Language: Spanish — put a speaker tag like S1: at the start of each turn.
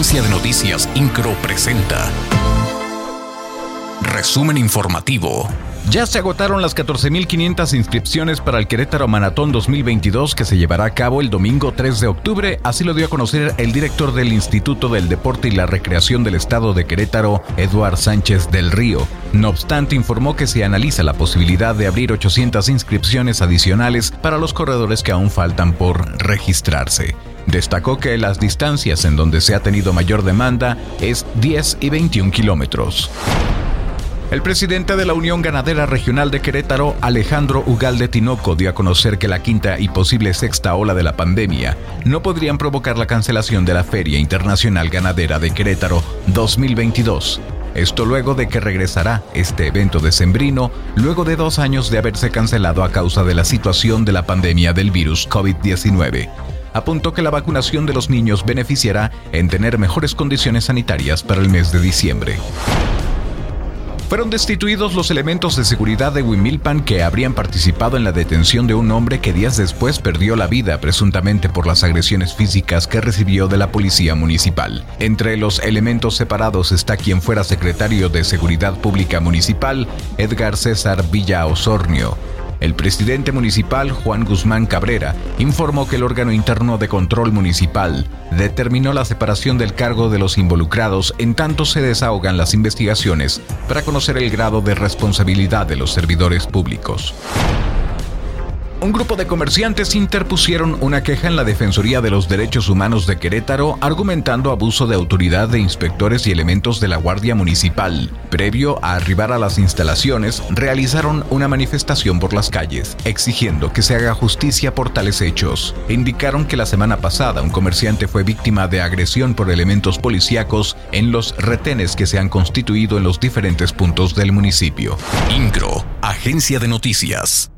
S1: Agencia de Noticias Incro presenta. Resumen informativo.
S2: Ya se agotaron las 14.500 inscripciones para el Querétaro Maratón 2022 que se llevará a cabo el domingo 3 de octubre, así lo dio a conocer el director del Instituto del Deporte y la Recreación del Estado de Querétaro, Eduard Sánchez del Río. No obstante, informó que se analiza la posibilidad de abrir 800 inscripciones adicionales para los corredores que aún faltan por registrarse. Destacó que las distancias en donde se ha tenido mayor demanda es 10 y 21 kilómetros. El presidente de la Unión Ganadera Regional de Querétaro, Alejandro Ugalde Tinoco, dio a conocer que la quinta y posible sexta ola de la pandemia no podrían provocar la cancelación de la Feria Internacional Ganadera de Querétaro 2022. Esto luego de que regresará este evento decembrino, luego de dos años de haberse cancelado a causa de la situación de la pandemia del virus COVID-19 apuntó que la vacunación de los niños beneficiará en tener mejores condiciones sanitarias para el mes de diciembre. Fueron destituidos los elementos de seguridad de Wimilpan que habrían participado en la detención de un hombre que días después perdió la vida presuntamente por las agresiones físicas que recibió de la policía municipal. Entre los elementos separados está quien fuera secretario de Seguridad Pública Municipal, Edgar César Villa Osornio, el presidente municipal, Juan Guzmán Cabrera, informó que el órgano interno de control municipal determinó la separación del cargo de los involucrados en tanto se desahogan las investigaciones para conocer el grado de responsabilidad de los servidores públicos un grupo de comerciantes interpusieron una queja en la Defensoría de los Derechos Humanos de Querétaro argumentando abuso de autoridad de inspectores y elementos de la Guardia Municipal. Previo a arribar a las instalaciones, realizaron una manifestación por las calles, exigiendo que se haga justicia por tales hechos. Indicaron que la semana pasada un comerciante fue víctima de agresión por elementos policíacos en los retenes que se han constituido en los diferentes puntos del municipio.
S1: INCRO, Agencia de Noticias.